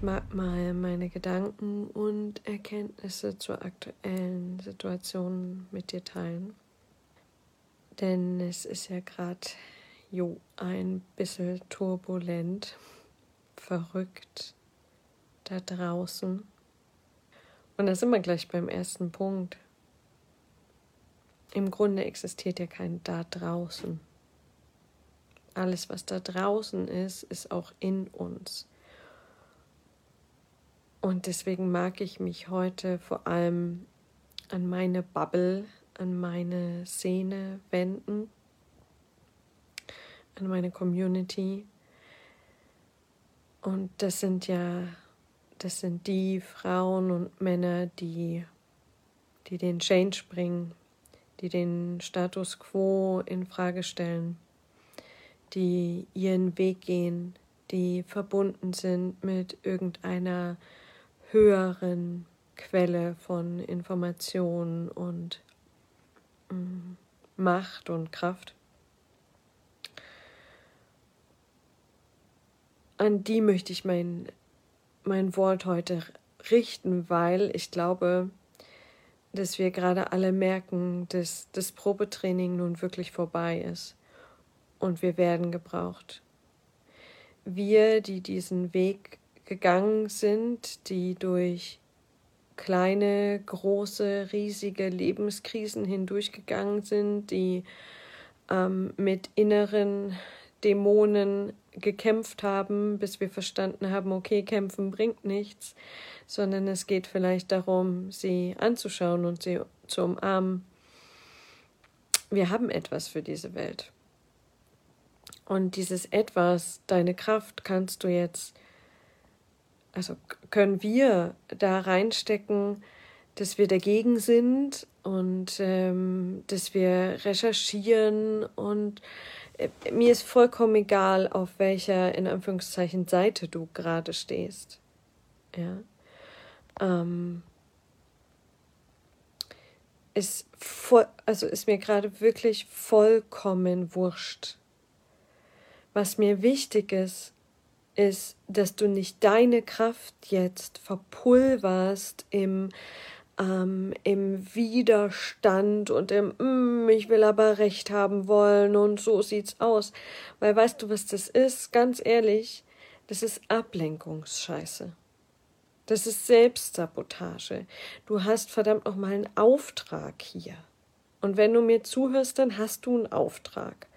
Ich mag mal meine Gedanken und Erkenntnisse zur aktuellen Situation mit dir teilen. Denn es ist ja gerade jo ein bisschen turbulent, verrückt da draußen. Und da sind wir gleich beim ersten Punkt. Im Grunde existiert ja kein da draußen. Alles, was da draußen ist, ist auch in uns. Und deswegen mag ich mich heute vor allem an meine Bubble, an meine Szene wenden, an meine Community. Und das sind ja, das sind die Frauen und Männer, die, die den Change bringen, die den Status quo in Frage stellen, die ihren Weg gehen, die verbunden sind mit irgendeiner höheren Quelle von Information und mm, Macht und Kraft. An die möchte ich mein, mein Wort heute richten, weil ich glaube, dass wir gerade alle merken, dass das Probetraining nun wirklich vorbei ist und wir werden gebraucht. Wir, die diesen Weg gegangen sind, die durch kleine, große, riesige Lebenskrisen hindurchgegangen sind, die ähm, mit inneren Dämonen gekämpft haben, bis wir verstanden haben, okay, kämpfen bringt nichts, sondern es geht vielleicht darum, sie anzuschauen und sie zu umarmen. Wir haben etwas für diese Welt. Und dieses etwas, deine Kraft, kannst du jetzt, also können wir da reinstecken, dass wir dagegen sind und ähm, dass wir recherchieren und äh, mir ist vollkommen egal, auf welcher in Anführungszeichen Seite du gerade stehst. Ja. Ähm, ist voll, also ist mir gerade wirklich vollkommen wurscht. Was mir wichtig ist, ist, dass du nicht deine Kraft jetzt verpulverst im, ähm, im Widerstand und im mm, ich will aber recht haben wollen und so sieht's aus. Weil weißt du, was das ist? Ganz ehrlich, das ist Ablenkungsscheiße. Das ist Selbstsabotage. Du hast verdammt noch mal einen Auftrag hier. Und wenn du mir zuhörst, dann hast du einen Auftrag.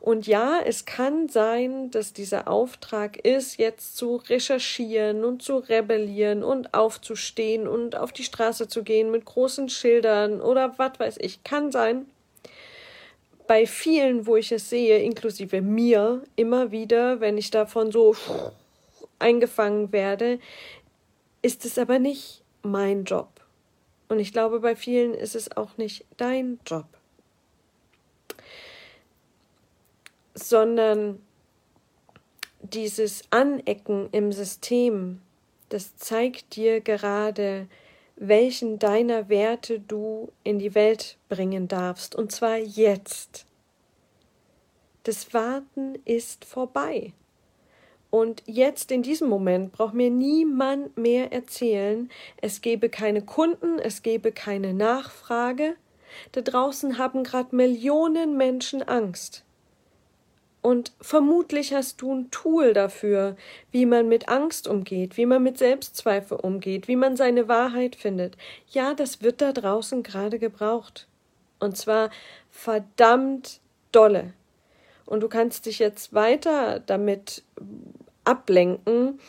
Und ja, es kann sein, dass dieser Auftrag ist, jetzt zu recherchieren und zu rebellieren und aufzustehen und auf die Straße zu gehen mit großen Schildern oder was weiß ich. Kann sein. Bei vielen, wo ich es sehe, inklusive mir, immer wieder, wenn ich davon so eingefangen werde, ist es aber nicht mein Job. Und ich glaube, bei vielen ist es auch nicht dein Job. Sondern dieses Anecken im System, das zeigt dir gerade, welchen deiner Werte du in die Welt bringen darfst. Und zwar jetzt. Das Warten ist vorbei. Und jetzt in diesem Moment braucht mir niemand mehr erzählen, es gebe keine Kunden, es gebe keine Nachfrage. Da draußen haben gerade Millionen Menschen Angst. Und vermutlich hast du ein Tool dafür, wie man mit Angst umgeht, wie man mit Selbstzweifel umgeht, wie man seine Wahrheit findet. Ja, das wird da draußen gerade gebraucht. Und zwar verdammt dolle. Und du kannst dich jetzt weiter damit ablenken,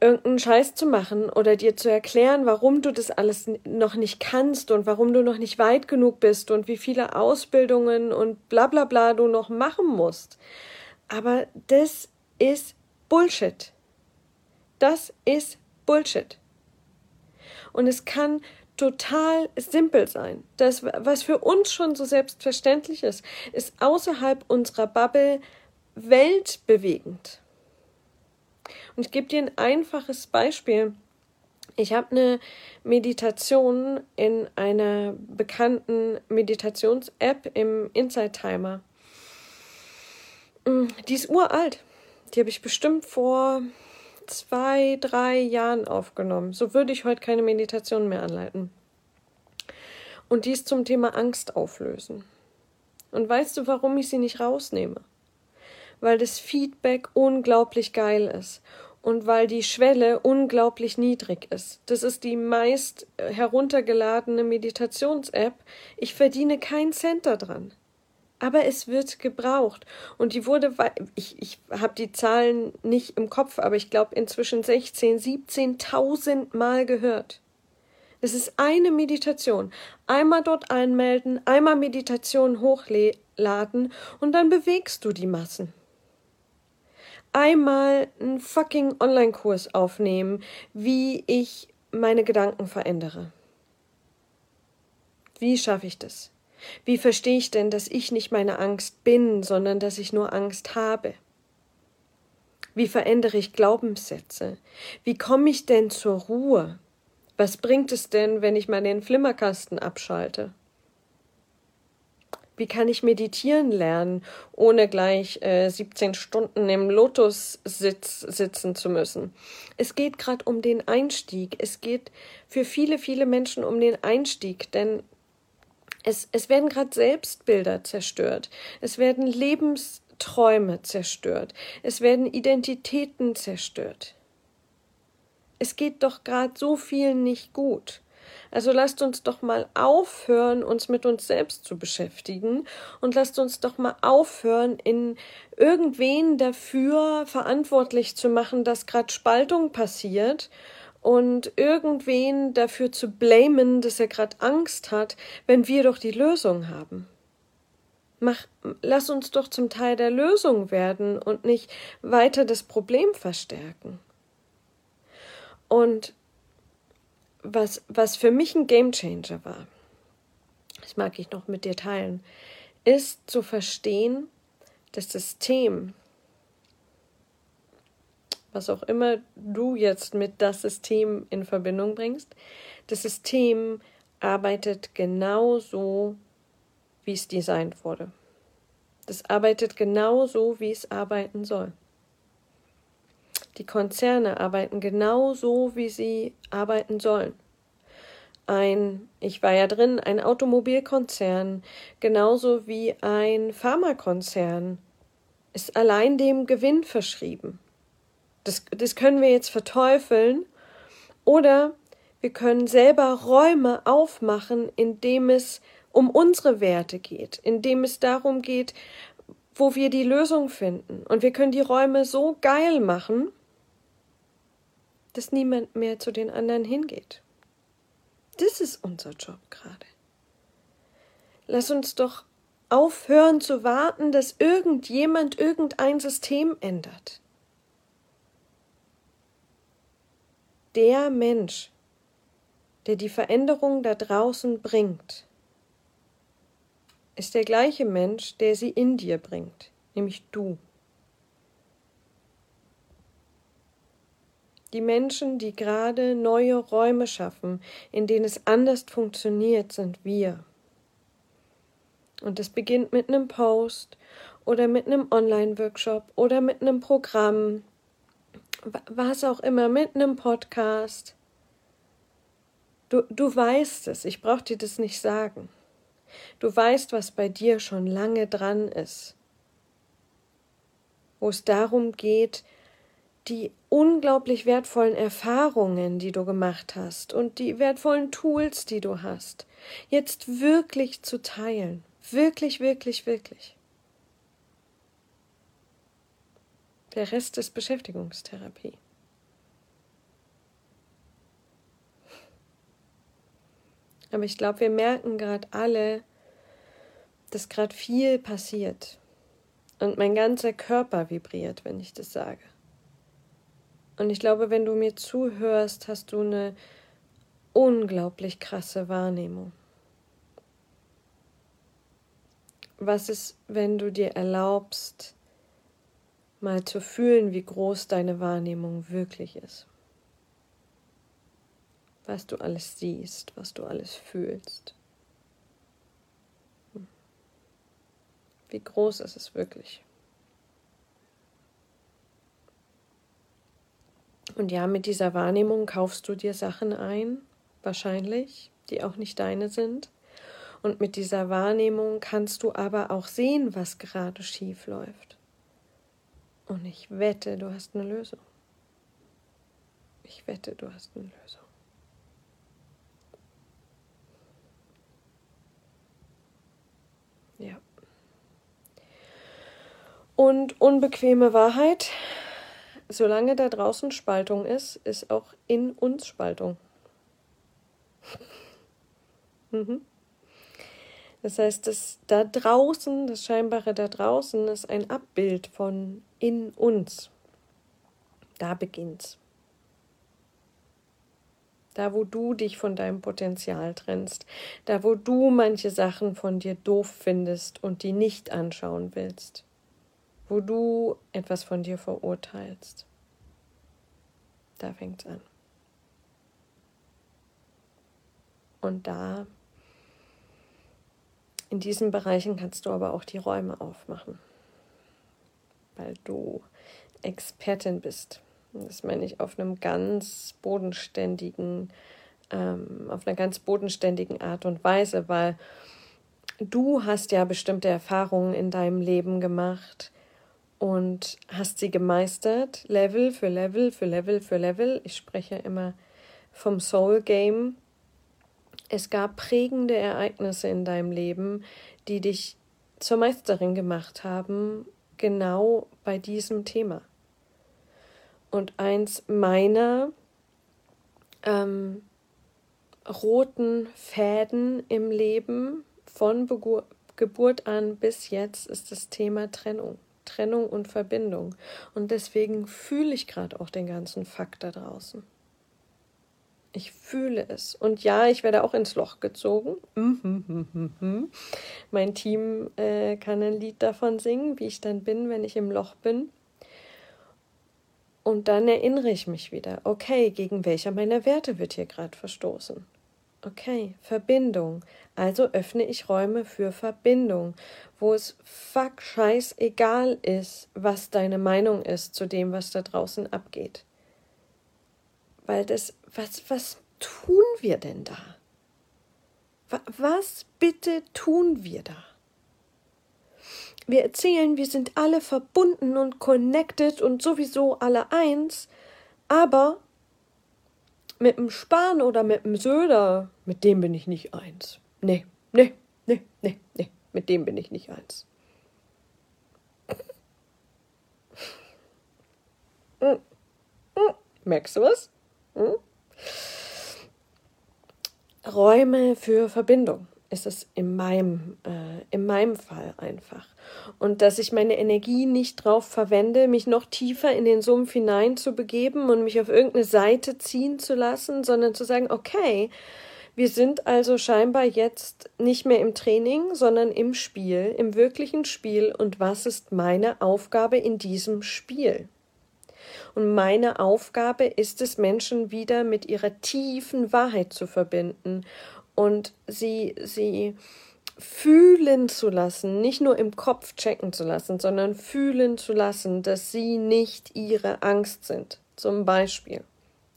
irgendeinen Scheiß zu machen oder dir zu erklären, warum du das alles noch nicht kannst und warum du noch nicht weit genug bist und wie viele Ausbildungen und bla bla bla du noch machen musst. Aber das ist Bullshit. Das ist Bullshit. Und es kann total simpel sein. Das, was für uns schon so selbstverständlich ist, ist außerhalb unserer Bubble weltbewegend. Und ich gebe dir ein einfaches Beispiel. Ich habe eine Meditation in einer bekannten Meditations-App im Inside Timer. Mm, die ist uralt. Die habe ich bestimmt vor zwei, drei Jahren aufgenommen. So würde ich heute keine Meditation mehr anleiten. Und die ist zum Thema Angst auflösen. Und weißt du, warum ich sie nicht rausnehme? Weil das Feedback unglaublich geil ist und weil die Schwelle unglaublich niedrig ist. Das ist die meist heruntergeladene Meditations-App. Ich verdiene keinen Cent daran. Aber es wird gebraucht. Und die wurde, ich, ich habe die Zahlen nicht im Kopf, aber ich glaube inzwischen 16, 17.000 Mal gehört. Es ist eine Meditation. Einmal dort anmelden, einmal Meditation hochladen und dann bewegst du die Massen. Einmal einen fucking Online-Kurs aufnehmen, wie ich meine Gedanken verändere. Wie schaffe ich das? Wie verstehe ich denn, dass ich nicht meine Angst bin, sondern dass ich nur Angst habe? Wie verändere ich Glaubenssätze? Wie komme ich denn zur Ruhe? Was bringt es denn, wenn ich mal den Flimmerkasten abschalte? Wie kann ich meditieren lernen, ohne gleich äh, 17 Stunden im Lotussitz sitzen zu müssen? Es geht gerade um den Einstieg. Es geht für viele, viele Menschen um den Einstieg, denn es, es werden gerade Selbstbilder zerstört. Es werden Lebensträume zerstört. Es werden Identitäten zerstört es geht doch gerade so vielen nicht gut. Also lasst uns doch mal aufhören, uns mit uns selbst zu beschäftigen und lasst uns doch mal aufhören, in irgendwen dafür verantwortlich zu machen, dass gerade Spaltung passiert und irgendwen dafür zu blamen, dass er gerade Angst hat, wenn wir doch die Lösung haben. Mach, lass uns doch zum Teil der Lösung werden und nicht weiter das Problem verstärken. Und was, was für mich ein Gamechanger war, das mag ich noch mit dir teilen, ist zu verstehen, das System, was auch immer du jetzt mit das System in Verbindung bringst, das System arbeitet genauso, wie es designt wurde. Das arbeitet genauso, wie es arbeiten soll. Die Konzerne arbeiten genau so, wie sie arbeiten sollen. Ein, ich war ja drin, ein Automobilkonzern, genauso wie ein Pharmakonzern, ist allein dem Gewinn verschrieben. Das, das können wir jetzt verteufeln oder wir können selber Räume aufmachen, indem es um unsere Werte geht, indem es darum geht, wo wir die Lösung finden. Und wir können die Räume so geil machen, dass niemand mehr zu den anderen hingeht. Das ist unser Job gerade. Lass uns doch aufhören zu warten, dass irgendjemand irgendein System ändert. Der Mensch, der die Veränderung da draußen bringt, ist der gleiche Mensch, der sie in dir bringt, nämlich du. Die Menschen, die gerade neue Räume schaffen, in denen es anders funktioniert, sind wir. Und es beginnt mit einem Post oder mit einem Online-Workshop oder mit einem Programm, was auch immer, mit einem Podcast. Du, du weißt es, ich brauche dir das nicht sagen. Du weißt, was bei dir schon lange dran ist, wo es darum geht, die unglaublich wertvollen Erfahrungen, die du gemacht hast und die wertvollen Tools, die du hast, jetzt wirklich zu teilen. Wirklich, wirklich, wirklich. Der Rest ist Beschäftigungstherapie. Aber ich glaube, wir merken gerade alle, dass gerade viel passiert. Und mein ganzer Körper vibriert, wenn ich das sage. Und ich glaube, wenn du mir zuhörst, hast du eine unglaublich krasse Wahrnehmung. Was ist, wenn du dir erlaubst, mal zu fühlen, wie groß deine Wahrnehmung wirklich ist? Was du alles siehst, was du alles fühlst. Wie groß ist es wirklich? Und ja, mit dieser Wahrnehmung kaufst du dir Sachen ein, wahrscheinlich, die auch nicht deine sind. Und mit dieser Wahrnehmung kannst du aber auch sehen, was gerade schief läuft. Und ich wette, du hast eine Lösung. Ich wette, du hast eine Lösung. Ja. Und unbequeme Wahrheit, solange da draußen Spaltung ist, ist auch in uns Spaltung. mhm. Das heißt, das da draußen, das Scheinbare da draußen ist ein Abbild von in uns. Da beginnt's. Da, wo du dich von deinem Potenzial trennst, da, wo du manche Sachen von dir doof findest und die nicht anschauen willst, wo du etwas von dir verurteilst. Da fängt's an. Und da in diesen Bereichen kannst du aber auch die Räume aufmachen, weil du Expertin bist. Das meine ich auf einem ganz bodenständigen, ähm, auf einer ganz bodenständigen Art und Weise, weil du hast ja bestimmte Erfahrungen in deinem Leben gemacht und hast sie gemeistert, Level für Level für Level für Level. Ich spreche immer vom Soul Game es gab prägende Ereignisse in deinem Leben, die dich zur Meisterin gemacht haben, genau bei diesem Thema. Und eins meiner ähm, roten Fäden im Leben von Begur Geburt an bis jetzt ist das Thema Trennung. Trennung und Verbindung. Und deswegen fühle ich gerade auch den ganzen Fakt da draußen. Ich fühle es. Und ja, ich werde auch ins Loch gezogen. mein Team äh, kann ein Lied davon singen, wie ich dann bin, wenn ich im Loch bin. Und dann erinnere ich mich wieder, okay, gegen welcher meiner Werte wird hier gerade verstoßen? Okay, Verbindung. Also öffne ich Räume für Verbindung, wo es fuck scheiß egal ist, was deine Meinung ist zu dem, was da draußen abgeht. Weil das, was, was tun wir denn da? Was bitte tun wir da? Wir erzählen, wir sind alle verbunden und connected und sowieso alle eins, aber mit dem Spahn oder mit dem Söder, mit dem bin ich nicht eins. Nee, nee, nee, nee, nee, mit dem bin ich nicht eins. Hm. Hm. Merkst du was? Hm? Räume für Verbindung ist es in meinem, äh, in meinem Fall einfach. Und dass ich meine Energie nicht darauf verwende, mich noch tiefer in den Sumpf hinein zu begeben und mich auf irgendeine Seite ziehen zu lassen, sondern zu sagen, okay, wir sind also scheinbar jetzt nicht mehr im Training, sondern im Spiel, im wirklichen Spiel. Und was ist meine Aufgabe in diesem Spiel? Und meine Aufgabe ist es, Menschen wieder mit ihrer tiefen Wahrheit zu verbinden und sie, sie fühlen zu lassen, nicht nur im Kopf checken zu lassen, sondern fühlen zu lassen, dass sie nicht ihre Angst sind, zum Beispiel,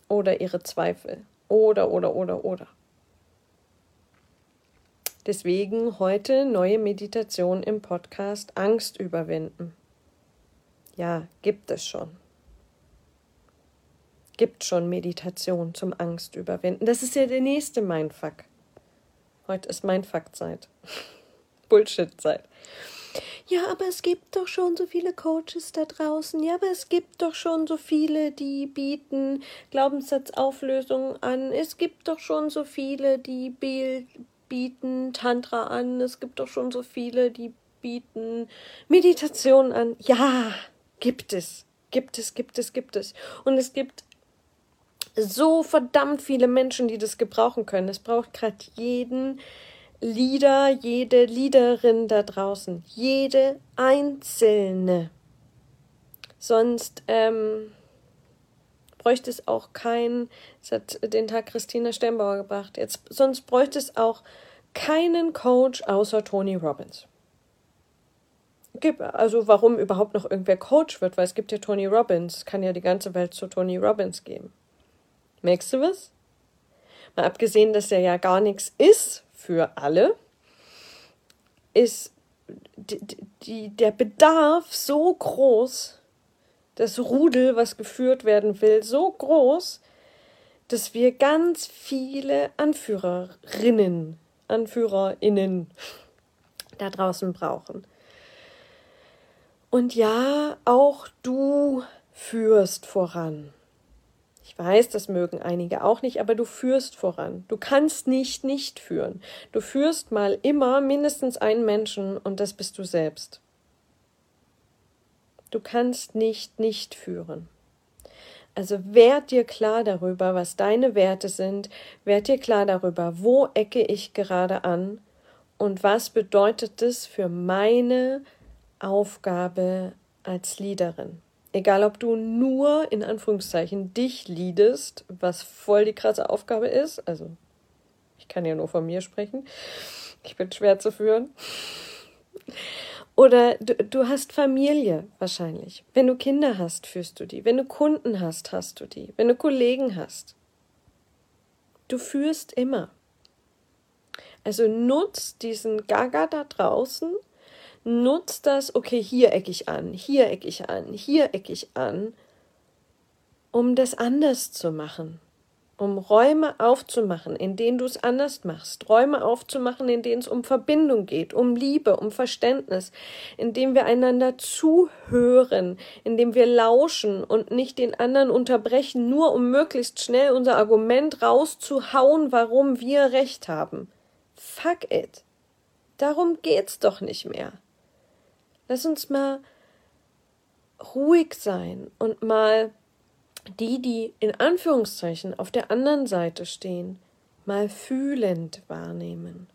oder ihre Zweifel, oder, oder, oder, oder. Deswegen heute neue Meditation im Podcast Angst überwinden. Ja, gibt es schon gibt schon Meditation zum Angst überwinden. Das ist ja der nächste Mindfuck. Heute ist Mindfuck-Zeit. Bullshit-Zeit. Ja, aber es gibt doch schon so viele Coaches da draußen. Ja, aber es gibt doch schon so viele, die bieten Glaubenssatzauflösungen an. Es gibt doch schon so viele, die bieten Tantra an. Es gibt doch schon so viele, die bieten Meditation an. Ja, gibt es. Gibt es, gibt es, gibt es. Und es gibt so verdammt viele Menschen, die das gebrauchen können. Es braucht gerade jeden Leader, jede Leaderin da draußen, jede einzelne. Sonst ähm, bräuchte es auch kein, das hat den Tag Christina Stembauer gebracht, jetzt, sonst bräuchte es auch keinen Coach außer Tony Robbins. also warum überhaupt noch irgendwer Coach wird, weil es gibt ja Tony Robbins, kann ja die ganze Welt zu Tony Robbins geben. Merkst du was? Mal abgesehen, dass er ja gar nichts ist für alle, ist die, die, der Bedarf so groß, das Rudel, was geführt werden will, so groß, dass wir ganz viele Anführerinnen, Anführerinnen da draußen brauchen. Und ja, auch du führst voran. Ich weiß, das mögen einige auch nicht, aber du führst voran. Du kannst nicht nicht führen. Du führst mal immer mindestens einen Menschen und das bist du selbst. Du kannst nicht nicht führen. Also werd dir klar darüber, was deine Werte sind, werd dir klar darüber, wo ecke ich gerade an und was bedeutet das für meine Aufgabe als Leaderin. Egal, ob du nur in Anführungszeichen dich liedest, was voll die krasse Aufgabe ist, also ich kann ja nur von mir sprechen, ich bin schwer zu führen. Oder du, du hast Familie wahrscheinlich. Wenn du Kinder hast, führst du die. Wenn du Kunden hast, hast du die. Wenn du Kollegen hast. Du führst immer. Also nutz diesen Gaga da draußen, nutz das, okay, hier ecke ich an, hier ecke ich an, hier ecke ich an, um das anders zu machen um Räume aufzumachen, in denen du es anders machst, Räume aufzumachen, in denen es um Verbindung geht, um Liebe, um Verständnis, in dem wir einander zuhören, in dem wir lauschen und nicht den anderen unterbrechen, nur um möglichst schnell unser Argument rauszuhauen, warum wir recht haben. Fuck it. Darum geht's doch nicht mehr. Lass uns mal ruhig sein und mal die, die in Anführungszeichen auf der anderen Seite stehen, mal fühlend wahrnehmen.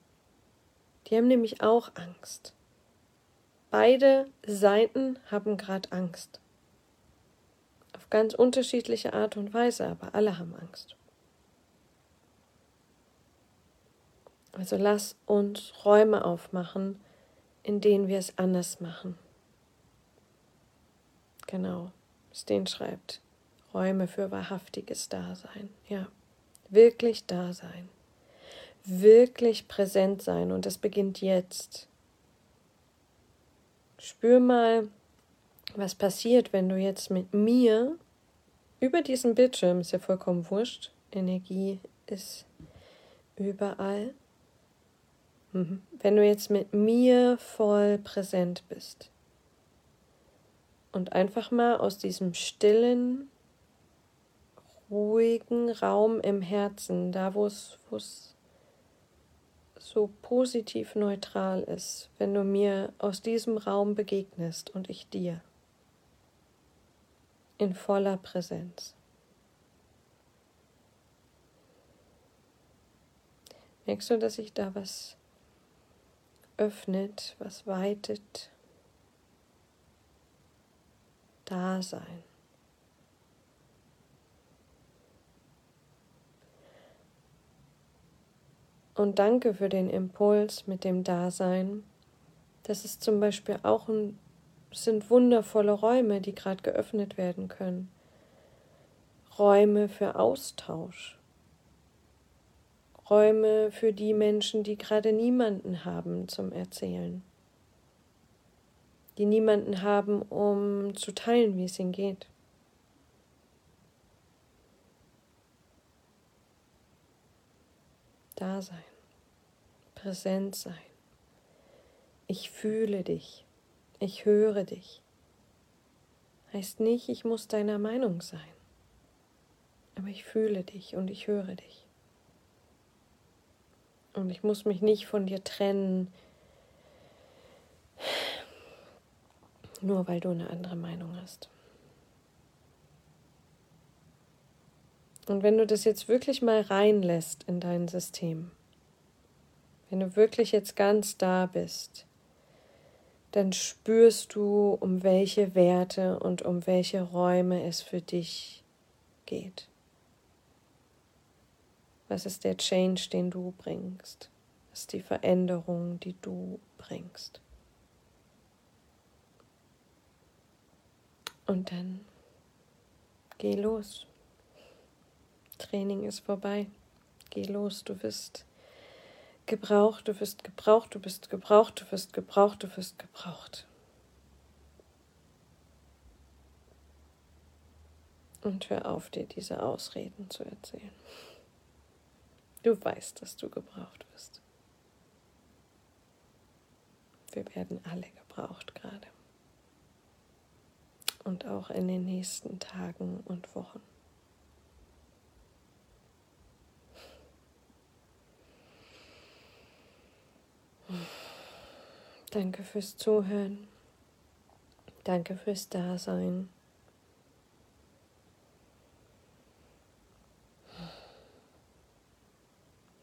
Die haben nämlich auch Angst. Beide Seiten haben gerade Angst. Auf ganz unterschiedliche Art und Weise, aber alle haben Angst. Also lass uns Räume aufmachen, in denen wir es anders machen. Genau, Sten schreibt. Räume für wahrhaftiges Dasein. Ja, wirklich da sein. Wirklich präsent sein. Und das beginnt jetzt. Spür mal, was passiert, wenn du jetzt mit mir über diesen Bildschirm, ist ja vollkommen wurscht, Energie ist überall. Mhm. Wenn du jetzt mit mir voll präsent bist und einfach mal aus diesem stillen, ruhigen Raum im Herzen, da wo es, so positiv neutral ist, wenn du mir aus diesem Raum begegnest und ich dir in voller Präsenz. Merkst du, dass sich da was öffnet, was weitet? Dasein. Und danke für den Impuls mit dem Dasein. Das ist zum Beispiel auch ein, sind wundervolle Räume, die gerade geöffnet werden können. Räume für Austausch. Räume für die Menschen, die gerade niemanden haben zum Erzählen. Die niemanden haben, um zu teilen, wie es ihnen geht. da sein, präsent sein. Ich fühle dich, ich höre dich. Heißt nicht, ich muss deiner Meinung sein, aber ich fühle dich und ich höre dich. Und ich muss mich nicht von dir trennen, nur weil du eine andere Meinung hast. Und wenn du das jetzt wirklich mal reinlässt in dein System, wenn du wirklich jetzt ganz da bist, dann spürst du, um welche Werte und um welche Räume es für dich geht. Was ist der Change, den du bringst? Was ist die Veränderung, die du bringst? Und dann geh los. Training ist vorbei. Geh los, du wirst gebraucht, du wirst gebraucht, du bist gebraucht, du wirst gebraucht, du wirst gebraucht. Und hör auf, dir diese Ausreden zu erzählen. Du weißt, dass du gebraucht wirst. Wir werden alle gebraucht gerade. Und auch in den nächsten Tagen und Wochen. Danke fürs Zuhören. Danke fürs Dasein.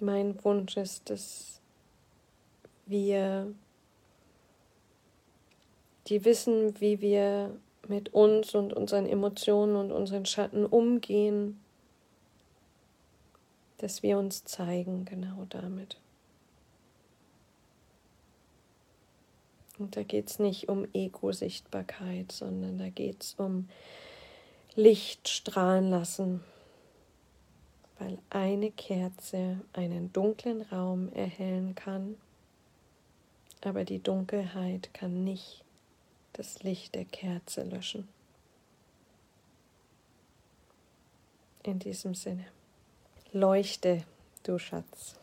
Mein Wunsch ist, dass wir, die wissen, wie wir mit uns und unseren Emotionen und unseren Schatten umgehen, dass wir uns zeigen genau damit. Und da geht es nicht um Ego-Sichtbarkeit, sondern da geht es um Licht strahlen lassen, weil eine Kerze einen dunklen Raum erhellen kann, aber die Dunkelheit kann nicht das Licht der Kerze löschen. In diesem Sinne, leuchte, du Schatz.